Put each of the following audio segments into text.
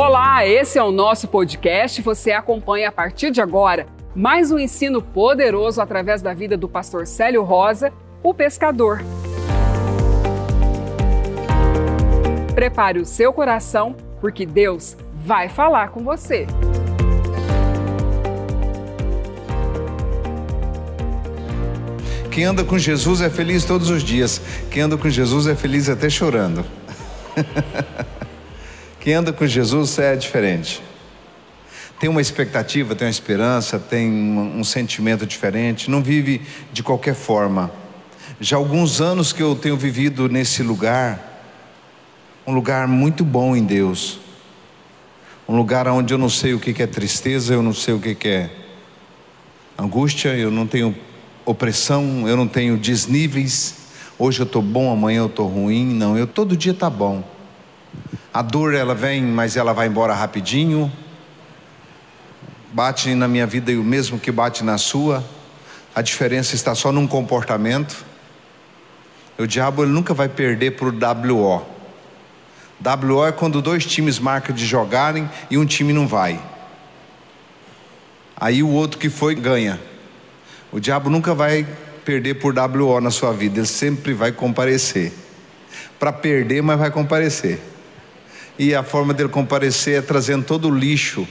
Olá, esse é o nosso podcast. Você acompanha a partir de agora mais um ensino poderoso através da vida do pastor Célio Rosa, o pescador. Prepare o seu coração, porque Deus vai falar com você. Quem anda com Jesus é feliz todos os dias. Quem anda com Jesus é feliz até chorando. Quem anda com Jesus é diferente. Tem uma expectativa, tem uma esperança, tem um, um sentimento diferente, não vive de qualquer forma. Já alguns anos que eu tenho vivido nesse lugar, um lugar muito bom em Deus, um lugar onde eu não sei o que é tristeza, eu não sei o que é angústia, eu não tenho opressão, eu não tenho desníveis. Hoje eu estou bom, amanhã eu estou ruim. Não, eu todo dia está bom. A dor ela vem, mas ela vai embora rapidinho. Bate na minha vida e o mesmo que bate na sua. A diferença está só num comportamento. O diabo ele nunca vai perder para o WO. WO é quando dois times marcam de jogarem e um time não vai. Aí o outro que foi ganha. O diabo nunca vai perder por WO na sua vida, ele sempre vai comparecer. Para perder, mas vai comparecer. E a forma dele comparecer é trazendo todo o lixo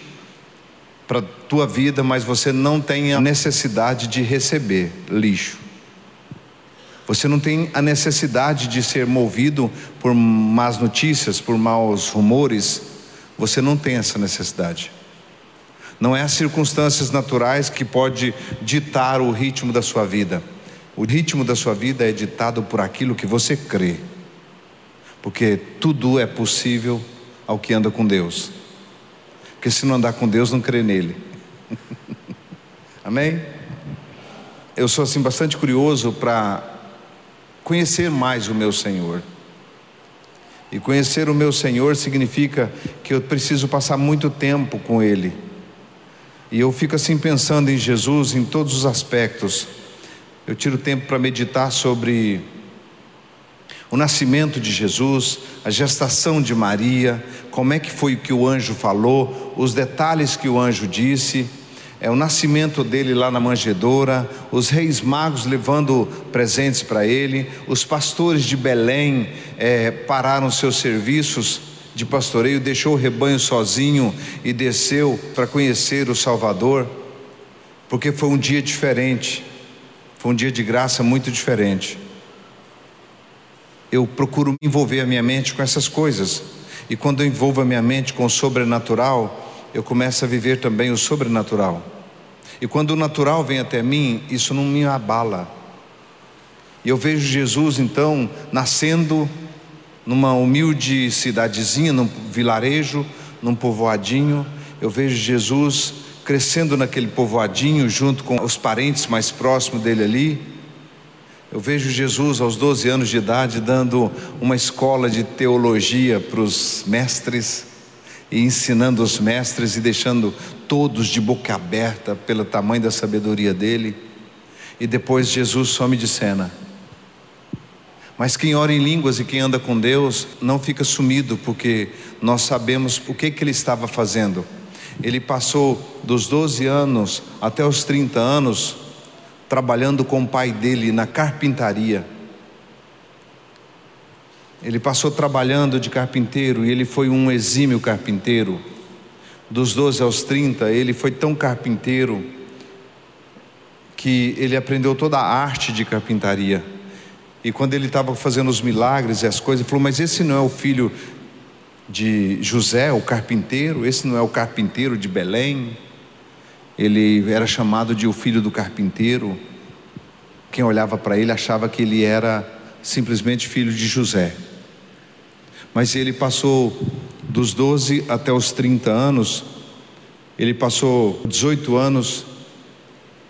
para tua vida, mas você não tem a necessidade de receber lixo. Você não tem a necessidade de ser movido por más notícias, por maus rumores. Você não tem essa necessidade. Não é as circunstâncias naturais que pode ditar o ritmo da sua vida. O ritmo da sua vida é ditado por aquilo que você crê. Porque tudo é possível ao que anda com Deus. Porque se não andar com Deus, não crê nele. Amém? Eu sou assim bastante curioso para conhecer mais o meu Senhor. E conhecer o meu Senhor significa que eu preciso passar muito tempo com Ele e eu fico assim pensando em Jesus em todos os aspectos. Eu tiro tempo para meditar sobre o nascimento de Jesus, a gestação de Maria, como é que foi o que o anjo falou, os detalhes que o anjo disse, é o nascimento dele lá na manjedoura, os reis magos levando presentes para ele, os pastores de Belém é, pararam seus serviços de pastoreio, deixou o rebanho sozinho e desceu para conhecer o Salvador, porque foi um dia diferente, foi um dia de graça muito diferente. Eu procuro envolver a minha mente com essas coisas, e quando eu envolvo a minha mente com o sobrenatural, eu começo a viver também o sobrenatural. E quando o natural vem até mim, isso não me abala. E eu vejo Jesus então nascendo numa humilde cidadezinha, num vilarejo, num povoadinho. Eu vejo Jesus crescendo naquele povoadinho junto com os parentes mais próximos dele ali. Eu vejo Jesus aos 12 anos de idade dando uma escola de teologia para os mestres e ensinando os mestres e deixando todos de boca aberta pelo tamanho da sabedoria dele. E depois Jesus some de cena. Mas quem ora em línguas e quem anda com Deus não fica sumido, porque nós sabemos o que, que ele estava fazendo. Ele passou dos 12 anos até os 30 anos trabalhando com o pai dele na carpintaria. Ele passou trabalhando de carpinteiro e ele foi um exímio carpinteiro. Dos 12 aos 30, ele foi tão carpinteiro que ele aprendeu toda a arte de carpintaria. E quando ele estava fazendo os milagres e as coisas, ele falou: Mas esse não é o filho de José, o carpinteiro? Esse não é o carpinteiro de Belém? Ele era chamado de o filho do carpinteiro. Quem olhava para ele achava que ele era simplesmente filho de José. Mas ele passou dos 12 até os 30 anos, ele passou 18 anos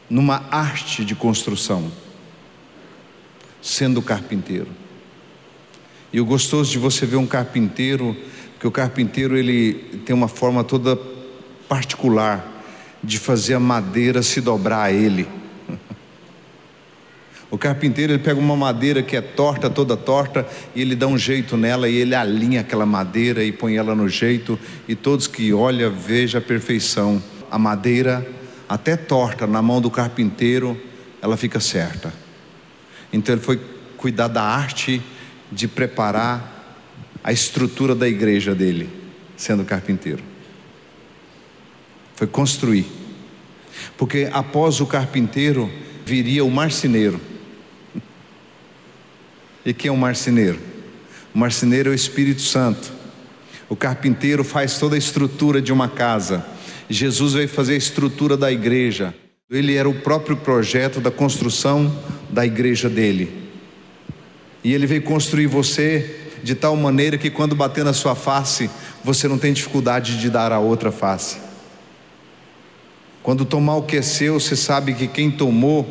numa arte de construção sendo carpinteiro. E o gostoso de você ver um carpinteiro, que o carpinteiro ele tem uma forma toda particular de fazer a madeira se dobrar a ele. O carpinteiro ele pega uma madeira que é torta, toda torta, e ele dá um jeito nela e ele alinha aquela madeira e põe ela no jeito, e todos que olham vejam a perfeição. A madeira, até torta na mão do carpinteiro, ela fica certa. Então ele foi cuidar da arte de preparar a estrutura da igreja dele, sendo carpinteiro. Foi construir. Porque após o carpinteiro viria o marceneiro. E quem é o marceneiro? O marceneiro é o Espírito Santo. O carpinteiro faz toda a estrutura de uma casa. Jesus veio fazer a estrutura da igreja. Ele era o próprio projeto da construção da igreja dele. E ele veio construir você de tal maneira que quando bater na sua face, você não tem dificuldade de dar a outra face. Quando tomar o que é seu, você sabe que quem tomou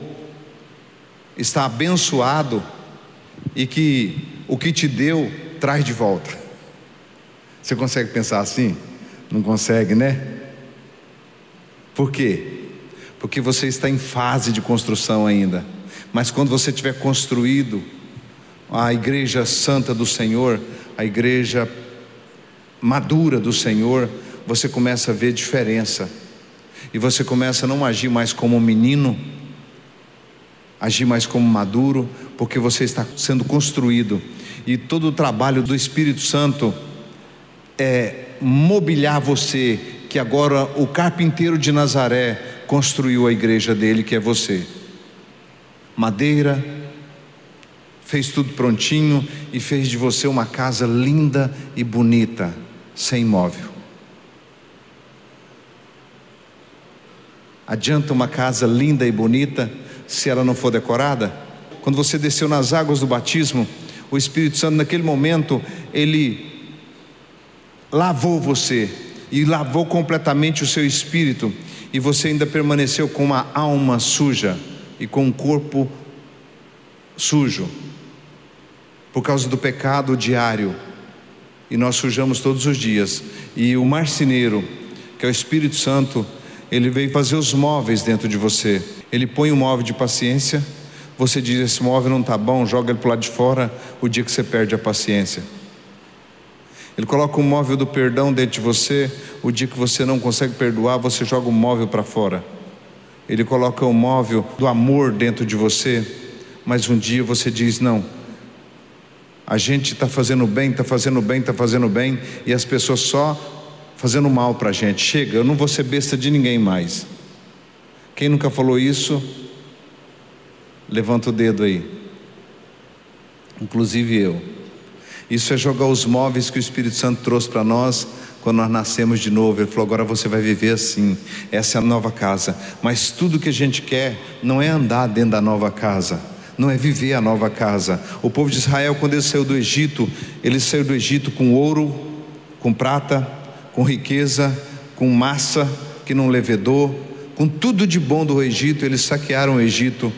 está abençoado e que o que te deu traz de volta. Você consegue pensar assim? Não consegue, né? Por quê? Porque você está em fase de construção ainda. Mas quando você tiver construído, a igreja santa do Senhor, a igreja madura do Senhor, você começa a ver diferença. E você começa a não agir mais como um menino, agir mais como maduro, porque você está sendo construído. E todo o trabalho do Espírito Santo é mobiliar você, que agora o carpinteiro de Nazaré construiu a igreja dele, que é você. Madeira, fez tudo prontinho e fez de você uma casa linda e bonita, sem móvel. Adianta uma casa linda e bonita se ela não for decorada? Quando você desceu nas águas do batismo, o Espírito Santo, naquele momento, ele lavou você e lavou completamente o seu espírito, e você ainda permaneceu com uma alma suja e com um corpo sujo por causa do pecado diário. E nós sujamos todos os dias. E o marceneiro, que é o Espírito Santo, ele veio fazer os móveis dentro de você. Ele põe um móvel de paciência. Você diz: Esse móvel não está bom, joga ele para o lado de fora. O dia que você perde a paciência. Ele coloca um móvel do perdão dentro de você. O dia que você não consegue perdoar, você joga o móvel para fora. Ele coloca o móvel do amor dentro de você. Mas um dia você diz: Não, a gente está fazendo bem, está fazendo bem, está fazendo bem, e as pessoas só fazendo mal para a gente. Chega, eu não vou ser besta de ninguém mais. Quem nunca falou isso, levanta o dedo aí. Inclusive eu. Isso é jogar os móveis que o Espírito Santo trouxe para nós quando nós nascemos de novo. Ele falou: agora você vai viver assim. Essa é a nova casa. Mas tudo que a gente quer não é andar dentro da nova casa não é viver a nova casa. O povo de Israel, quando ele saiu do Egito, ele saiu do Egito com ouro, com prata, com riqueza, com massa que não levedou, com tudo de bom do Egito, eles saquearam o Egito.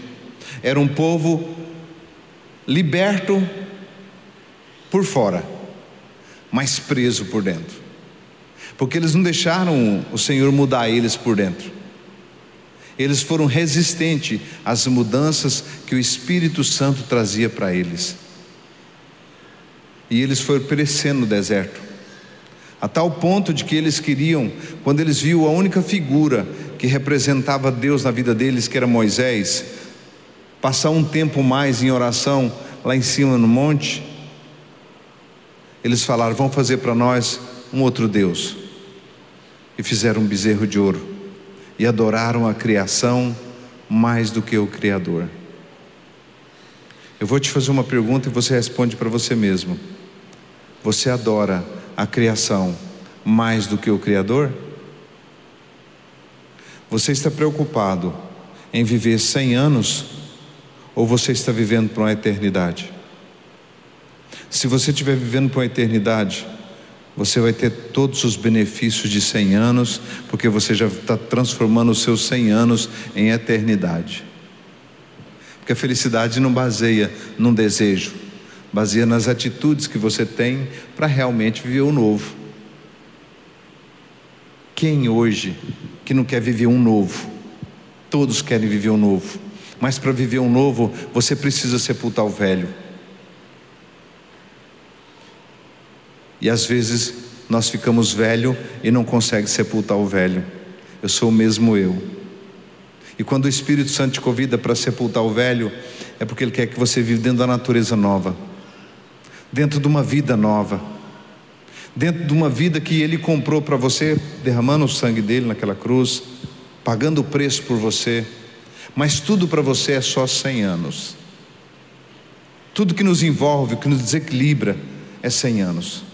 Era um povo liberto por fora, mas preso por dentro. Porque eles não deixaram o Senhor mudar eles por dentro. Eles foram resistentes às mudanças que o Espírito Santo trazia para eles. E eles foram perecendo no deserto. A tal ponto de que eles queriam, quando eles viram a única figura que representava Deus na vida deles, que era Moisés, passar um tempo mais em oração lá em cima no monte, eles falaram: vamos fazer para nós um outro Deus. E fizeram um bezerro de ouro e adoraram a criação mais do que o Criador. Eu vou te fazer uma pergunta e você responde para você mesmo. Você adora a criação mais do que o Criador? Você está preocupado em viver 100 anos ou você está vivendo para uma eternidade? Se você estiver vivendo para uma eternidade, você vai ter todos os benefícios de 100 anos, porque você já está transformando os seus 100 anos em eternidade. Porque a felicidade não baseia num desejo, baseia nas atitudes que você tem para realmente viver o novo. Quem hoje que não quer viver um novo? Todos querem viver um novo. Mas para viver um novo, você precisa sepultar o velho. E às vezes nós ficamos velho e não consegue sepultar o velho. Eu sou o mesmo eu. E quando o Espírito Santo te convida para sepultar o velho, é porque ele quer que você viva dentro da natureza nova, dentro de uma vida nova, dentro de uma vida que ele comprou para você, derramando o sangue dele naquela cruz, pagando o preço por você. Mas tudo para você é só 100 anos. Tudo que nos envolve, que nos desequilibra, é 100 anos.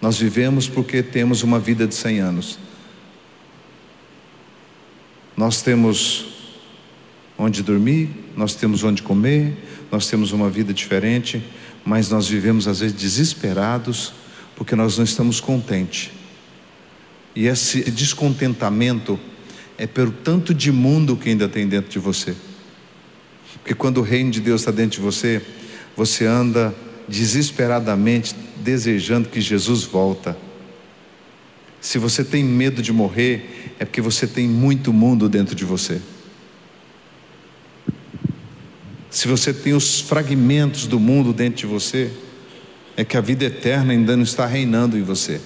Nós vivemos porque temos uma vida de 100 anos. Nós temos onde dormir, nós temos onde comer, nós temos uma vida diferente, mas nós vivemos às vezes desesperados porque nós não estamos contentes. E esse descontentamento é pelo tanto de mundo que ainda tem dentro de você. Porque quando o reino de Deus está dentro de você, você anda desesperadamente desejando que Jesus volta. Se você tem medo de morrer, é porque você tem muito mundo dentro de você. Se você tem os fragmentos do mundo dentro de você, é que a vida eterna ainda não está reinando em você.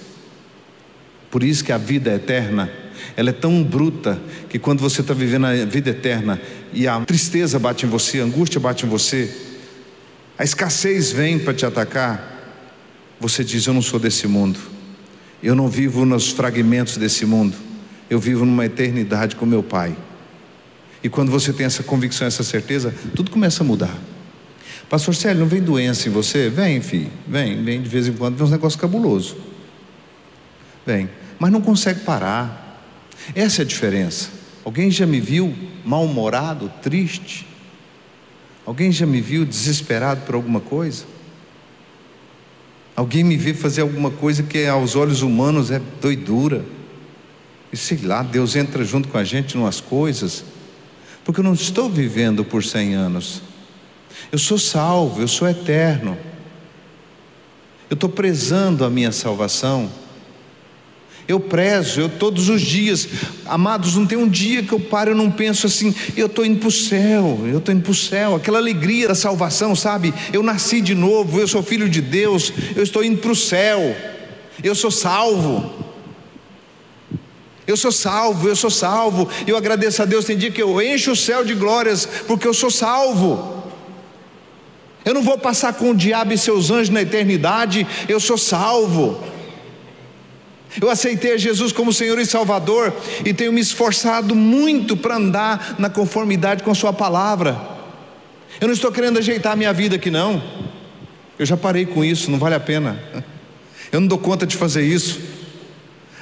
Por isso que a vida eterna, ela é tão bruta que quando você está vivendo a vida eterna e a tristeza bate em você, a angústia bate em você, a escassez vem para te atacar, você diz: Eu não sou desse mundo, eu não vivo nos fragmentos desse mundo, eu vivo numa eternidade com meu Pai. E quando você tem essa convicção, essa certeza, tudo começa a mudar. Pastor Célio, não vem doença em você? Vem, filho, vem, vem de vez em quando, vem uns negócios cabulosos. Vem, mas não consegue parar. Essa é a diferença. Alguém já me viu mal-humorado, triste? Alguém já me viu desesperado por alguma coisa? Alguém me vê fazer alguma coisa que aos olhos humanos é doidura? E sei lá, Deus entra junto com a gente em umas coisas, porque eu não estou vivendo por cem anos. Eu sou salvo, eu sou eterno. Eu estou prezando a minha salvação. Eu prezo, eu todos os dias, amados, não tem um dia que eu paro e não penso assim, eu estou indo para o céu, eu estou indo para o céu, aquela alegria da salvação, sabe? Eu nasci de novo, eu sou filho de Deus, eu estou indo para o céu, eu sou salvo. Eu sou salvo, eu sou salvo. Eu agradeço a Deus. Tem dia que eu encho o céu de glórias, porque eu sou salvo. Eu não vou passar com o diabo e seus anjos na eternidade, eu sou salvo. Eu aceitei Jesus como Senhor e Salvador e tenho me esforçado muito para andar na conformidade com Sua palavra. Eu não estou querendo ajeitar a minha vida aqui, não. Eu já parei com isso, não vale a pena. Eu não dou conta de fazer isso.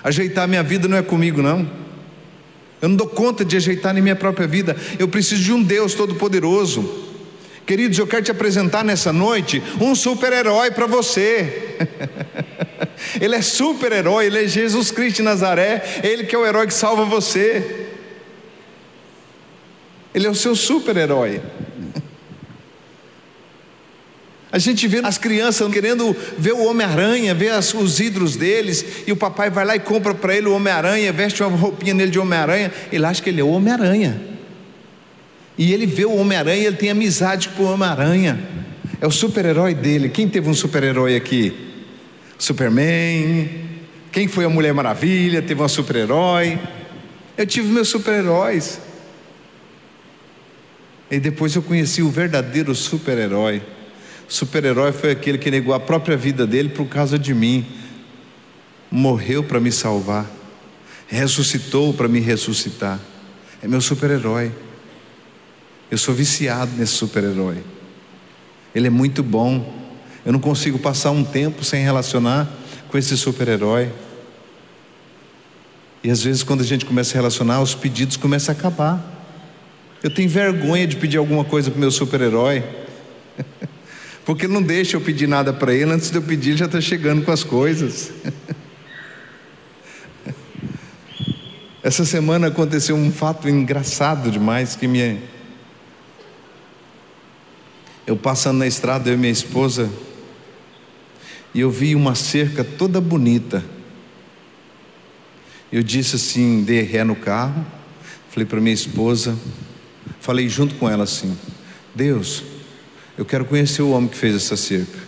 Ajeitar minha vida não é comigo, não. Eu não dou conta de ajeitar nem minha própria vida. Eu preciso de um Deus Todo-Poderoso. Queridos, eu quero te apresentar nessa noite um super-herói para você. ele é super-herói, ele é Jesus Cristo de Nazaré, ele que é o herói que salva você. Ele é o seu super-herói. A gente vê as crianças querendo ver o Homem-Aranha, ver as, os ídolos deles, e o papai vai lá e compra para ele o Homem-Aranha, veste uma roupinha nele de Homem-Aranha, ele acha que ele é o Homem-Aranha. E ele vê o Homem-Aranha, ele tem amizade com o Homem-Aranha. É o super-herói dele. Quem teve um super-herói aqui? Superman. Quem foi a Mulher Maravilha? Teve um super-herói. Eu tive meus super-heróis. E depois eu conheci o verdadeiro super-herói. Super-herói foi aquele que negou a própria vida dele por causa de mim. Morreu para me salvar. Ressuscitou para me ressuscitar. É meu super-herói. Eu sou viciado nesse super-herói. Ele é muito bom. Eu não consigo passar um tempo sem relacionar com esse super-herói. E às vezes, quando a gente começa a relacionar, os pedidos começam a acabar. Eu tenho vergonha de pedir alguma coisa para o meu super-herói, porque ele não deixa eu pedir nada para ele, antes de eu pedir, ele já está chegando com as coisas. Essa semana aconteceu um fato engraçado demais que me eu passando na estrada, eu e minha esposa, e eu vi uma cerca toda bonita. Eu disse assim, dei ré no carro, falei para minha esposa, falei junto com ela assim: Deus, eu quero conhecer o homem que fez essa cerca.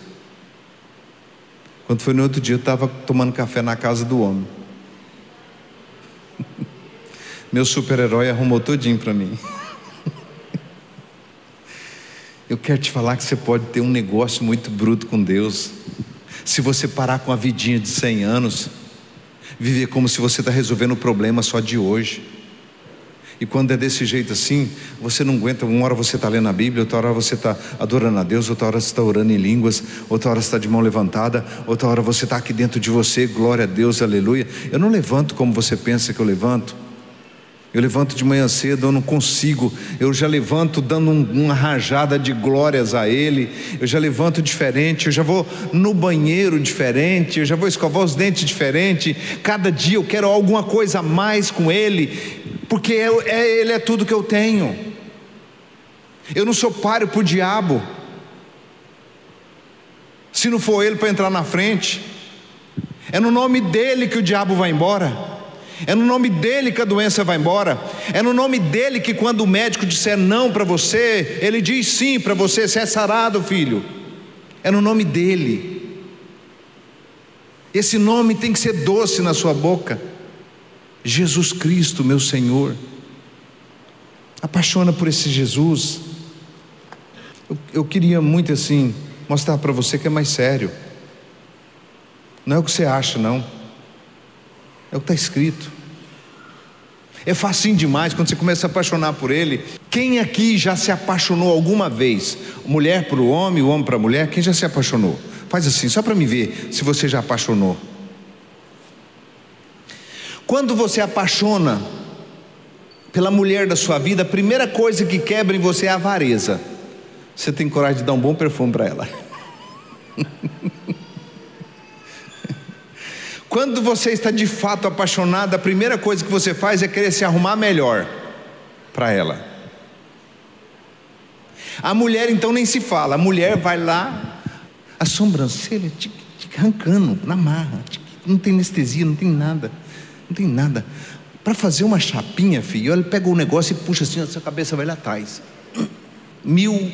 Quando foi no outro dia, eu estava tomando café na casa do homem. Meu super-herói arrumou todinho para mim. Eu quero te falar que você pode ter um negócio muito bruto com Deus. Se você parar com a vidinha de 100 anos, viver como se você está resolvendo o problema só de hoje. E quando é desse jeito assim, você não aguenta. Uma hora você está lendo a Bíblia, outra hora você está adorando a Deus, outra hora você está orando em línguas, outra hora você está de mão levantada, outra hora você está aqui dentro de você, glória a Deus, aleluia. Eu não levanto como você pensa que eu levanto. Eu levanto de manhã cedo, eu não consigo. Eu já levanto dando um, uma rajada de glórias a Ele. Eu já levanto diferente. Eu já vou no banheiro diferente. Eu já vou escovar os dentes diferente. Cada dia eu quero alguma coisa a mais com Ele, porque é, é, Ele é tudo que eu tenho. Eu não sou páreo para o diabo. Se não for Ele para entrar na frente, é no nome dele que o diabo vai embora. É no nome dele que a doença vai embora. É no nome dele que quando o médico disser não para você, ele diz sim para você, você é sarado, filho. É no nome dele. Esse nome tem que ser doce na sua boca. Jesus Cristo, meu Senhor. Apaixona por esse Jesus. Eu, eu queria muito assim mostrar para você que é mais sério. Não é o que você acha, não. É o que está escrito. É facinho demais quando você começa a apaixonar por ele. Quem aqui já se apaixonou alguma vez? Mulher para o homem, o homem para a mulher? Quem já se apaixonou? Faz assim, só para me ver se você já apaixonou. Quando você apaixona pela mulher da sua vida, a primeira coisa que quebra em você é a avareza. Você tem coragem de dar um bom perfume para ela. Quando você está de fato apaixonado, a primeira coisa que você faz é querer se arrumar melhor para ela. A mulher então nem se fala, a mulher vai lá, a sobrancelha tic, tic, arrancando na marra, tic, não tem anestesia, não tem nada, não tem nada. Para fazer uma chapinha, filho, ele pega o negócio e puxa assim, a sua cabeça vai lá atrás. Mil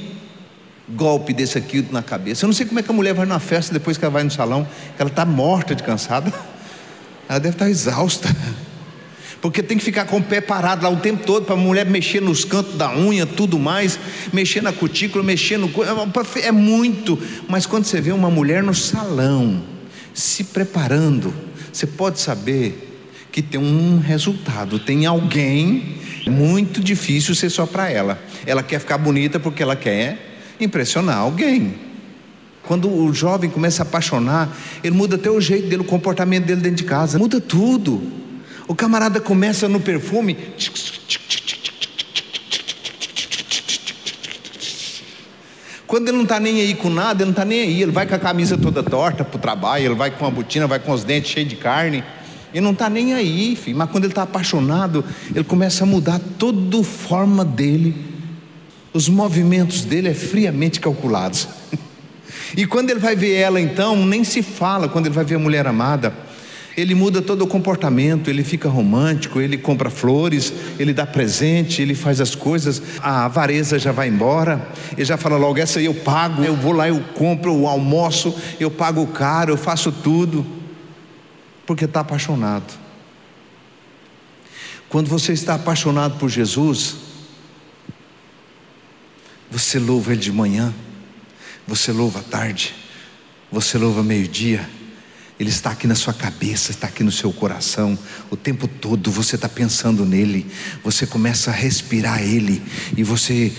golpe desse aqui na cabeça. Eu não sei como é que a mulher vai numa festa depois que ela vai no salão, que ela está morta de cansada. Ela deve estar tá exausta. Porque tem que ficar com o pé parado lá o tempo todo para a mulher mexer nos cantos da unha, tudo mais, mexer na cutícula, mexer no. É muito. Mas quando você vê uma mulher no salão, se preparando, você pode saber que tem um resultado, tem alguém muito difícil ser só para ela. Ela quer ficar bonita porque ela quer impressionar alguém. Quando o jovem começa a apaixonar, ele muda até o jeito dele, o comportamento dele dentro de casa, muda tudo. O camarada começa no perfume. Quando ele não está nem aí com nada, ele não está nem aí. Ele vai com a camisa toda torta para o trabalho, ele vai com a botina, vai com os dentes cheios de carne. Ele não está nem aí, filho. mas quando ele está apaixonado, ele começa a mudar toda a forma dele os movimentos dele é friamente calculados. E quando ele vai ver ela, então, nem se fala quando ele vai ver a mulher amada. Ele muda todo o comportamento, ele fica romântico, ele compra flores, ele dá presente, ele faz as coisas, a avareza já vai embora, ele já fala logo: essa aí eu pago, eu vou lá, eu compro, eu almoço, eu pago caro, eu faço tudo, porque está apaixonado. Quando você está apaixonado por Jesus, você louva Ele de manhã, você louva à tarde, você louva meio-dia. Ele está aqui na sua cabeça, está aqui no seu coração, o tempo todo você está pensando nele, você começa a respirar ele, e você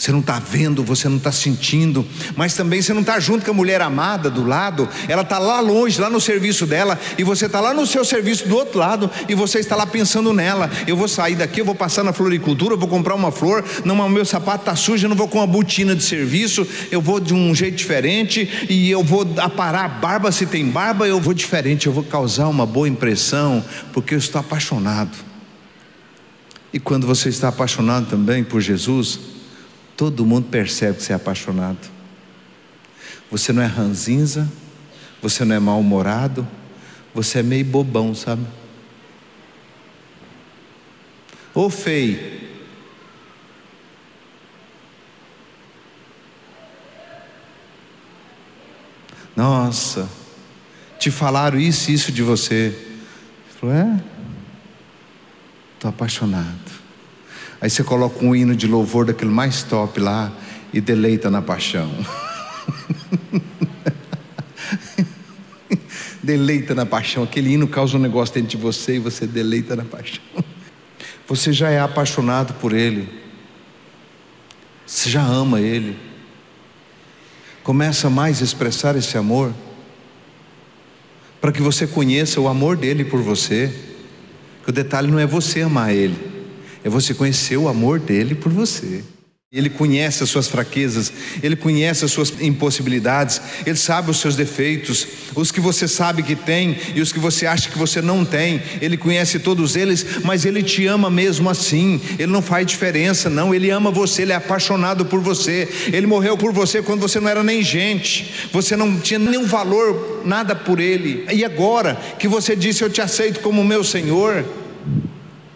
você não está vendo, você não está sentindo, mas também você não está junto com a mulher amada do lado, ela está lá longe, lá no serviço dela, e você está lá no seu serviço do outro lado, e você está lá pensando nela. Eu vou sair daqui, eu vou passar na floricultura, eu vou comprar uma flor, não, meu sapato está sujo, eu não vou com uma botina de serviço, eu vou de um jeito diferente, e eu vou aparar a barba se tem barba, eu vou diferente, eu vou causar uma boa impressão, porque eu estou apaixonado. E quando você está apaixonado também por Jesus, Todo mundo percebe que você é apaixonado. Você não é ranzinza, você não é mal-humorado, você é meio bobão, sabe? Ou feio. Nossa, te falaram isso e isso de você. Falou, é? Estou apaixonado. Aí você coloca um hino de louvor daquele mais top lá e deleita na paixão. deleita na paixão. Aquele hino causa um negócio dentro de você e você deleita na paixão. Você já é apaixonado por Ele. Você já ama Ele. Começa mais a expressar esse amor. Para que você conheça o amor dele por você. Que o detalhe não é você amar Ele, é você conhecer o amor dele por você. Ele conhece as suas fraquezas, ele conhece as suas impossibilidades, ele sabe os seus defeitos, os que você sabe que tem e os que você acha que você não tem. Ele conhece todos eles, mas ele te ama mesmo assim. Ele não faz diferença, não. Ele ama você, ele é apaixonado por você. Ele morreu por você quando você não era nem gente, você não tinha nenhum valor, nada por ele. E agora que você disse: Eu te aceito como meu Senhor.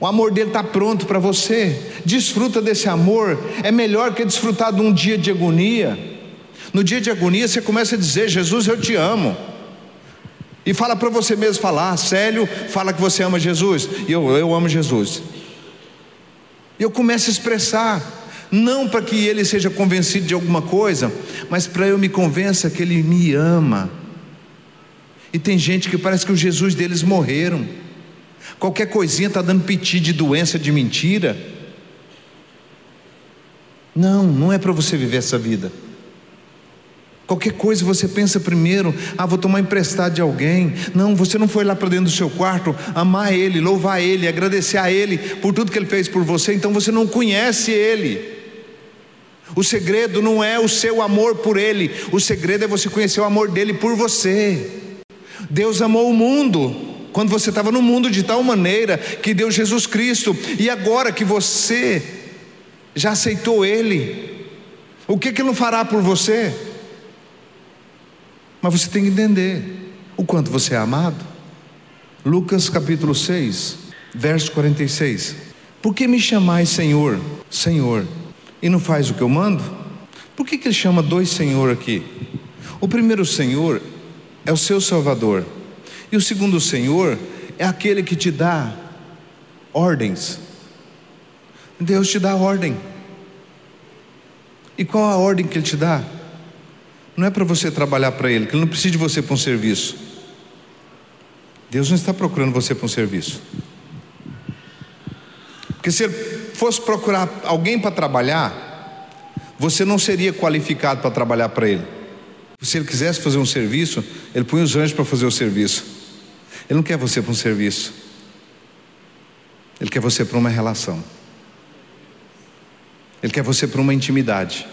O amor dele está pronto para você. Desfruta desse amor. É melhor que desfrutar de um dia de agonia. No dia de agonia você começa a dizer: Jesus, eu te amo. E fala para você mesmo falar, Célio, fala que você ama Jesus. E eu, eu amo Jesus. E eu começo a expressar, não para que ele seja convencido de alguma coisa, mas para eu me convença que ele me ama. E tem gente que parece que o Jesus deles morreram. Qualquer coisinha está dando piti de doença, de mentira. Não, não é para você viver essa vida. Qualquer coisa você pensa primeiro, ah, vou tomar emprestado de alguém. Não, você não foi lá para dentro do seu quarto amar Ele, louvar Ele, agradecer a Ele por tudo que Ele fez por você, então você não conhece Ele. O segredo não é o seu amor por Ele, o segredo é você conhecer o amor dele por você. Deus amou o mundo quando você estava no mundo de tal maneira que deu Jesus Cristo, e agora que você já aceitou Ele, o que, que Ele não fará por você? Mas você tem que entender o quanto você é amado. Lucas capítulo 6, verso 46. Por que me chamais Senhor, Senhor, e não faz o que eu mando? Por que, que ele chama dois Senhor aqui? O primeiro Senhor é o seu Salvador. E o segundo Senhor é aquele que te dá ordens. Deus te dá ordem. E qual a ordem que Ele te dá? Não é para você trabalhar para Ele, que Ele não precisa de você para um serviço. Deus não está procurando você para um serviço. Porque se Ele fosse procurar alguém para trabalhar, você não seria qualificado para trabalhar para Ele. Se Ele quisesse fazer um serviço, Ele põe os anjos para fazer o serviço. Ele não quer você para um serviço. Ele quer você para uma relação. Ele quer você para uma intimidade.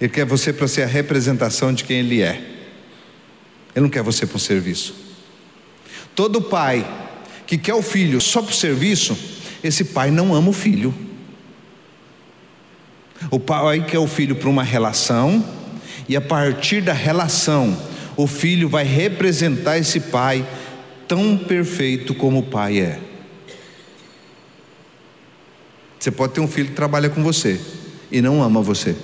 Ele quer você para ser a representação de quem Ele é. Ele não quer você para um serviço. Todo pai que quer o filho só para o serviço, esse pai não ama o filho. O pai quer o filho para uma relação, e a partir da relação, o filho vai representar esse pai tão perfeito como o pai é. Você pode ter um filho que trabalha com você e não ama você.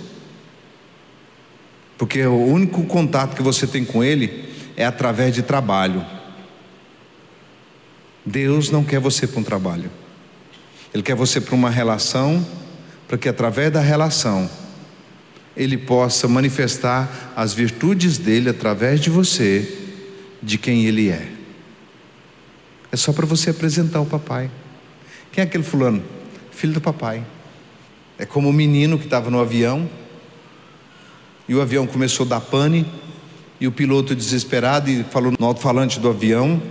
Porque o único contato que você tem com ele é através de trabalho. Deus não quer você para um trabalho. Ele quer você para uma relação, para que através da relação ele possa manifestar as virtudes dele através de você, de quem ele é. É só para você apresentar o papai. Quem é aquele fulano? Filho do papai. É como o menino que estava no avião e o avião começou a dar pane e o piloto desesperado e falou no alto-falante do avião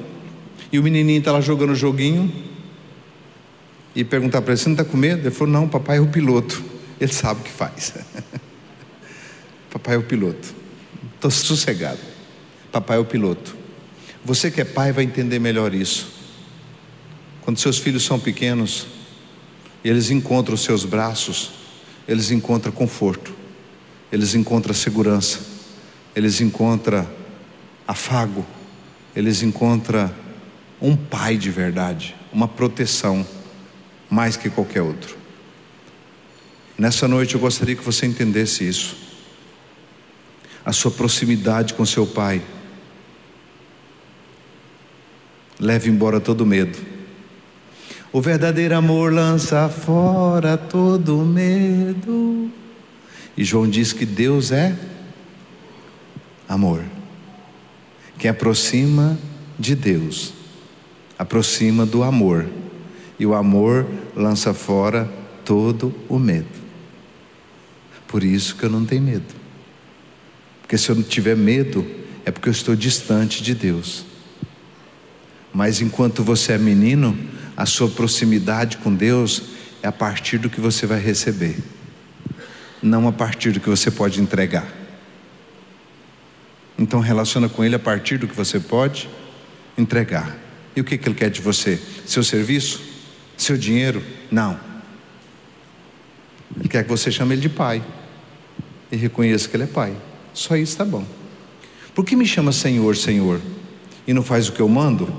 e o menininho está lá jogando o joguinho e perguntar para ele: Você não está com medo? Ele falou: Não, papai é o piloto. Ele sabe o que faz. papai é o piloto. Estou sossegado. Papai é o piloto. Você que é pai vai entender melhor isso. Quando seus filhos são pequenos, eles encontram os seus braços, eles encontram conforto, eles encontram segurança, eles encontram afago, eles encontram um pai de verdade, uma proteção, mais que qualquer outro. Nessa noite eu gostaria que você entendesse isso. A sua proximidade com seu pai leva embora todo medo. O verdadeiro amor lança fora todo medo. E João diz que Deus é amor. Quem aproxima de Deus, aproxima do amor. E o amor lança fora todo o medo. Por isso que eu não tenho medo. Porque se eu não tiver medo, é porque eu estou distante de Deus. Mas enquanto você é menino, a sua proximidade com Deus é a partir do que você vai receber, não a partir do que você pode entregar. Então relaciona com Ele a partir do que você pode entregar. E o que, que Ele quer de você? Seu serviço? Seu dinheiro? Não. Ele quer que você chame Ele de Pai e reconheça que Ele é Pai. Só isso está bom. Por que me chama Senhor, Senhor e não faz o que eu mando?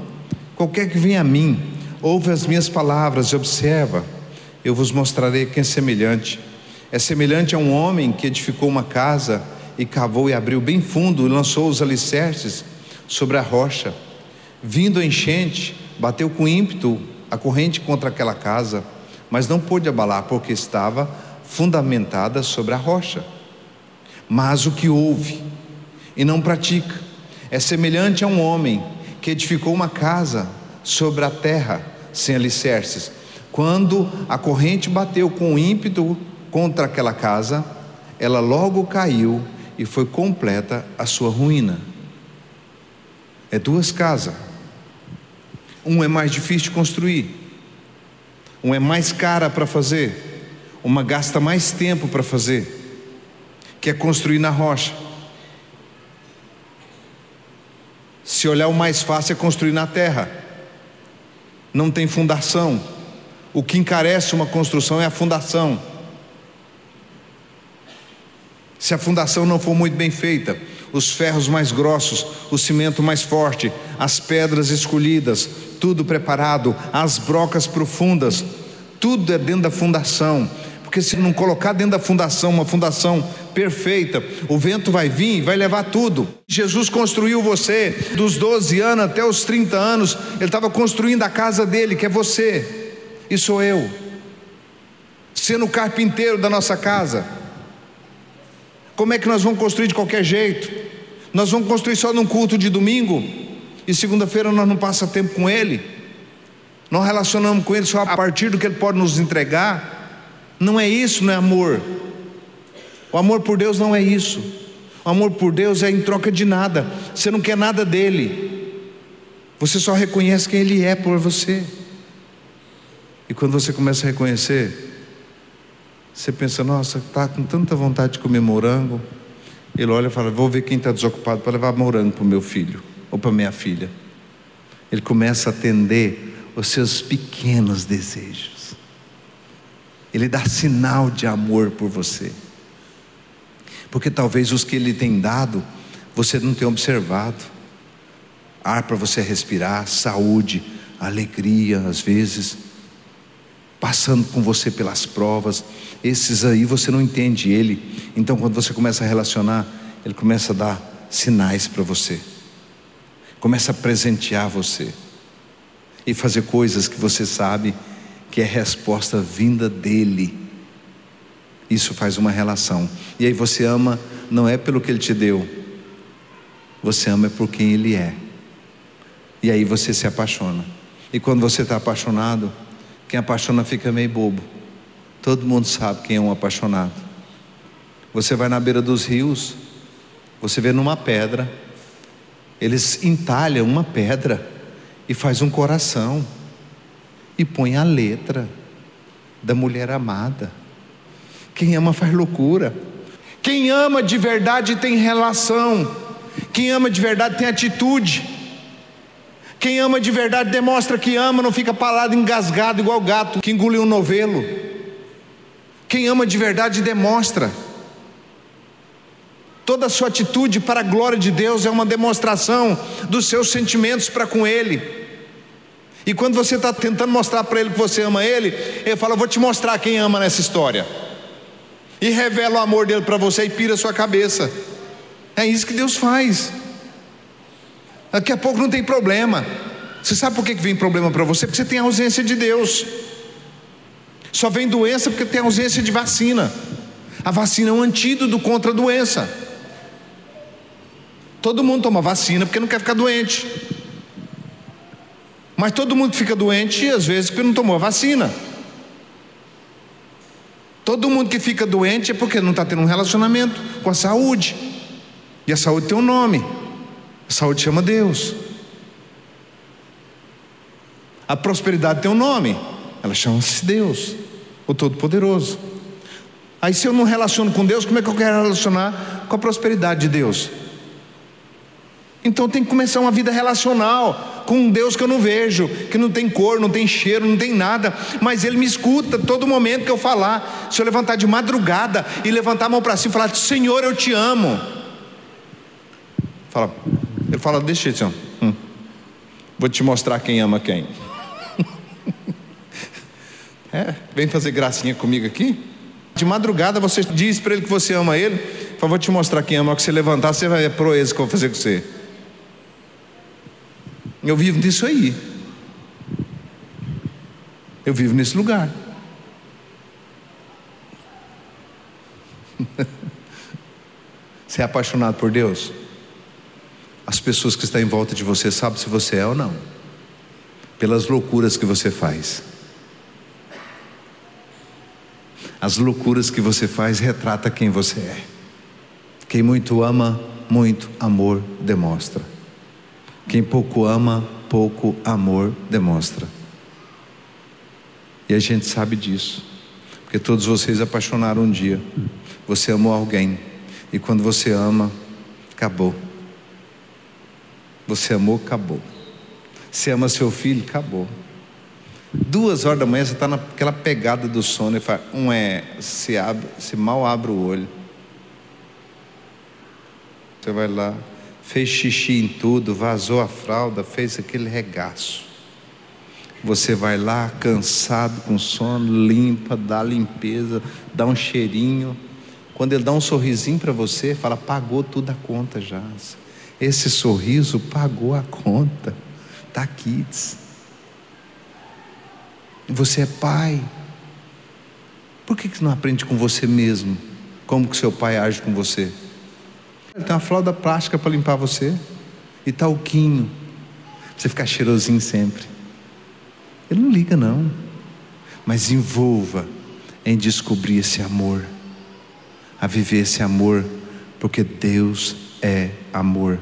Qualquer que venha a mim, ouve as minhas palavras e observa, eu vos mostrarei quem é semelhante. É semelhante a um homem que edificou uma casa e cavou e abriu bem fundo e lançou os alicerces sobre a rocha. Vindo a enchente, bateu com ímpeto a corrente contra aquela casa, mas não pôde abalar porque estava fundamentada sobre a rocha. Mas o que ouve e não pratica é semelhante a um homem que edificou uma casa sobre a terra sem alicerces. Quando a corrente bateu com ímpeto contra aquela casa, ela logo caiu e foi completa a sua ruína. É duas casas. Um é mais difícil de construir, um é mais cara para fazer, uma gasta mais tempo para fazer, que é construir na rocha. Se olhar o mais fácil é construir na terra. Não tem fundação. O que encarece uma construção é a fundação. Se a fundação não for muito bem feita, os ferros mais grossos, o cimento mais forte, as pedras escolhidas, tudo preparado, as brocas profundas, tudo é dentro da fundação. Porque se não colocar dentro da fundação uma fundação perfeita, o vento vai vir e vai levar tudo. Jesus construiu você dos 12 anos até os 30 anos, ele estava construindo a casa dele, que é você, e sou eu, sendo o carpinteiro da nossa casa. Como é que nós vamos construir de qualquer jeito? Nós vamos construir só num culto de domingo e segunda-feira nós não passa tempo com ele. Nós relacionamos com ele só a partir do que ele pode nos entregar. Não é isso, não é amor. O amor por Deus não é isso. O amor por Deus é em troca de nada. Você não quer nada dele. Você só reconhece quem ele é por você. E quando você começa a reconhecer, você pensa, nossa, está com tanta vontade de comer morango. Ele olha e fala, vou ver quem está desocupado para levar morango para o meu filho ou para minha filha. Ele começa a atender os seus pequenos desejos. Ele dá sinal de amor por você. Porque talvez os que ele tem dado, você não tenha observado. Ar para você respirar, saúde, alegria, às vezes passando com você pelas provas. Esses aí você não entende ele. Então, quando você começa a relacionar, ele começa a dar sinais para você, começa a presentear você e fazer coisas que você sabe que é resposta vinda dele. Isso faz uma relação. E aí você ama não é pelo que ele te deu, você ama é por quem ele é. E aí você se apaixona. E quando você está apaixonado, quem apaixona fica meio bobo. Todo mundo sabe quem é um apaixonado. Você vai na beira dos rios, você vê numa pedra, eles entalham uma pedra e faz um coração e põe a letra da mulher amada. Quem ama faz loucura. Quem ama de verdade tem relação. Quem ama de verdade tem atitude. Quem ama de verdade demonstra que ama, não fica parado engasgado igual gato que engoliu um novelo. Quem ama de verdade demonstra. Toda a sua atitude para a glória de Deus é uma demonstração dos seus sentimentos para com Ele. E quando você está tentando mostrar para Ele que você ama Ele, Ele fala: vou te mostrar quem ama nessa história. E revela o amor dele para você e pira a sua cabeça. É isso que Deus faz. Daqui a pouco não tem problema. Você sabe por que vem problema para você? Porque você tem ausência de Deus. Só vem doença porque tem ausência de vacina. A vacina é um antídoto contra a doença. Todo mundo toma vacina porque não quer ficar doente. Mas todo mundo fica doente às vezes porque não tomou a vacina. Todo mundo que fica doente é porque não está tendo um relacionamento com a saúde. E a saúde tem um nome. A saúde chama Deus. A prosperidade tem um nome, ela chama-se Deus, o Todo-Poderoso. Aí, se eu não relaciono com Deus, como é que eu quero relacionar com a prosperidade de Deus? Então tem que começar uma vida relacional com um Deus que eu não vejo, que não tem cor, não tem cheiro, não tem nada, mas Ele me escuta todo momento que eu falar. Se eu levantar de madrugada e levantar a mão para cima e falar, Senhor, eu te amo. Fala, ele fala, deixa isso, hum, vou te mostrar quem ama quem. É, vem fazer gracinha comigo aqui. De madrugada você diz para ele que você ama ele. Fala, vou te mostrar quem ama. Que você levantar, você vai a proeza que eu vou fazer com você. Eu vivo nisso aí. Eu vivo nesse lugar. Você é apaixonado por Deus? As pessoas que estão em volta de você sabem se você é ou não, pelas loucuras que você faz. As loucuras que você faz retrata quem você é. Quem muito ama, muito amor demonstra. Quem pouco ama, pouco amor demonstra. E a gente sabe disso, porque todos vocês apaixonaram um dia. Você amou alguém, e quando você ama, acabou. Você amou, acabou. Você ama seu filho, acabou. Duas horas da manhã você está naquela pegada do sono e fala, um é, se, abre, se mal abre o olho. Você vai lá, fez xixi em tudo, vazou a fralda, fez aquele regaço. Você vai lá, cansado, com sono, limpa, dá limpeza, dá um cheirinho. Quando ele dá um sorrisinho para você, fala: pagou tudo a conta já. Esse sorriso pagou a conta. Está aqui. Você é pai. Por que, que não aprende com você mesmo? Como que seu pai age com você? Tem uma flauta plástica para limpar você. E talquinho. Pra você ficar cheirosinho sempre. Ele não liga, não. Mas envolva em descobrir esse amor. A viver esse amor. Porque Deus é amor.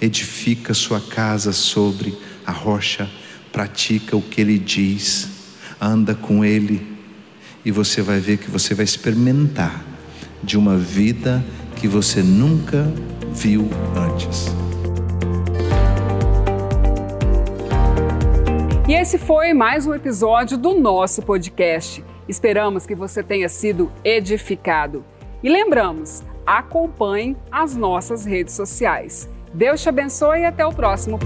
Edifica sua casa sobre a rocha. Pratica o que Ele diz anda com Ele e você vai ver que você vai experimentar de uma vida que você nunca viu antes. E esse foi mais um episódio do nosso podcast. Esperamos que você tenha sido edificado. E lembramos, acompanhe as nossas redes sociais. Deus te abençoe e até o próximo